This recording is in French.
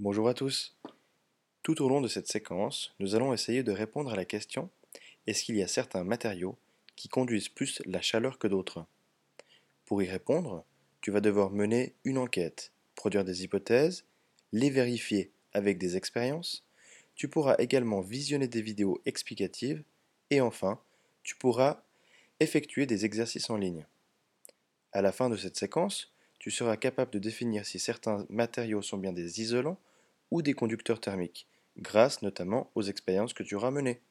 Bonjour à tous. Tout au long de cette séquence, nous allons essayer de répondre à la question est-ce qu'il y a certains matériaux qui conduisent plus la chaleur que d'autres? Pour y répondre, tu vas devoir mener une enquête, produire des hypothèses, les vérifier avec des expériences, tu pourras également visionner des vidéos explicatives et enfin, tu pourras effectuer des exercices en ligne. À la fin de cette séquence, tu seras capable de définir si certains matériaux sont bien des isolants ou des conducteurs thermiques, grâce notamment aux expériences que tu auras menées.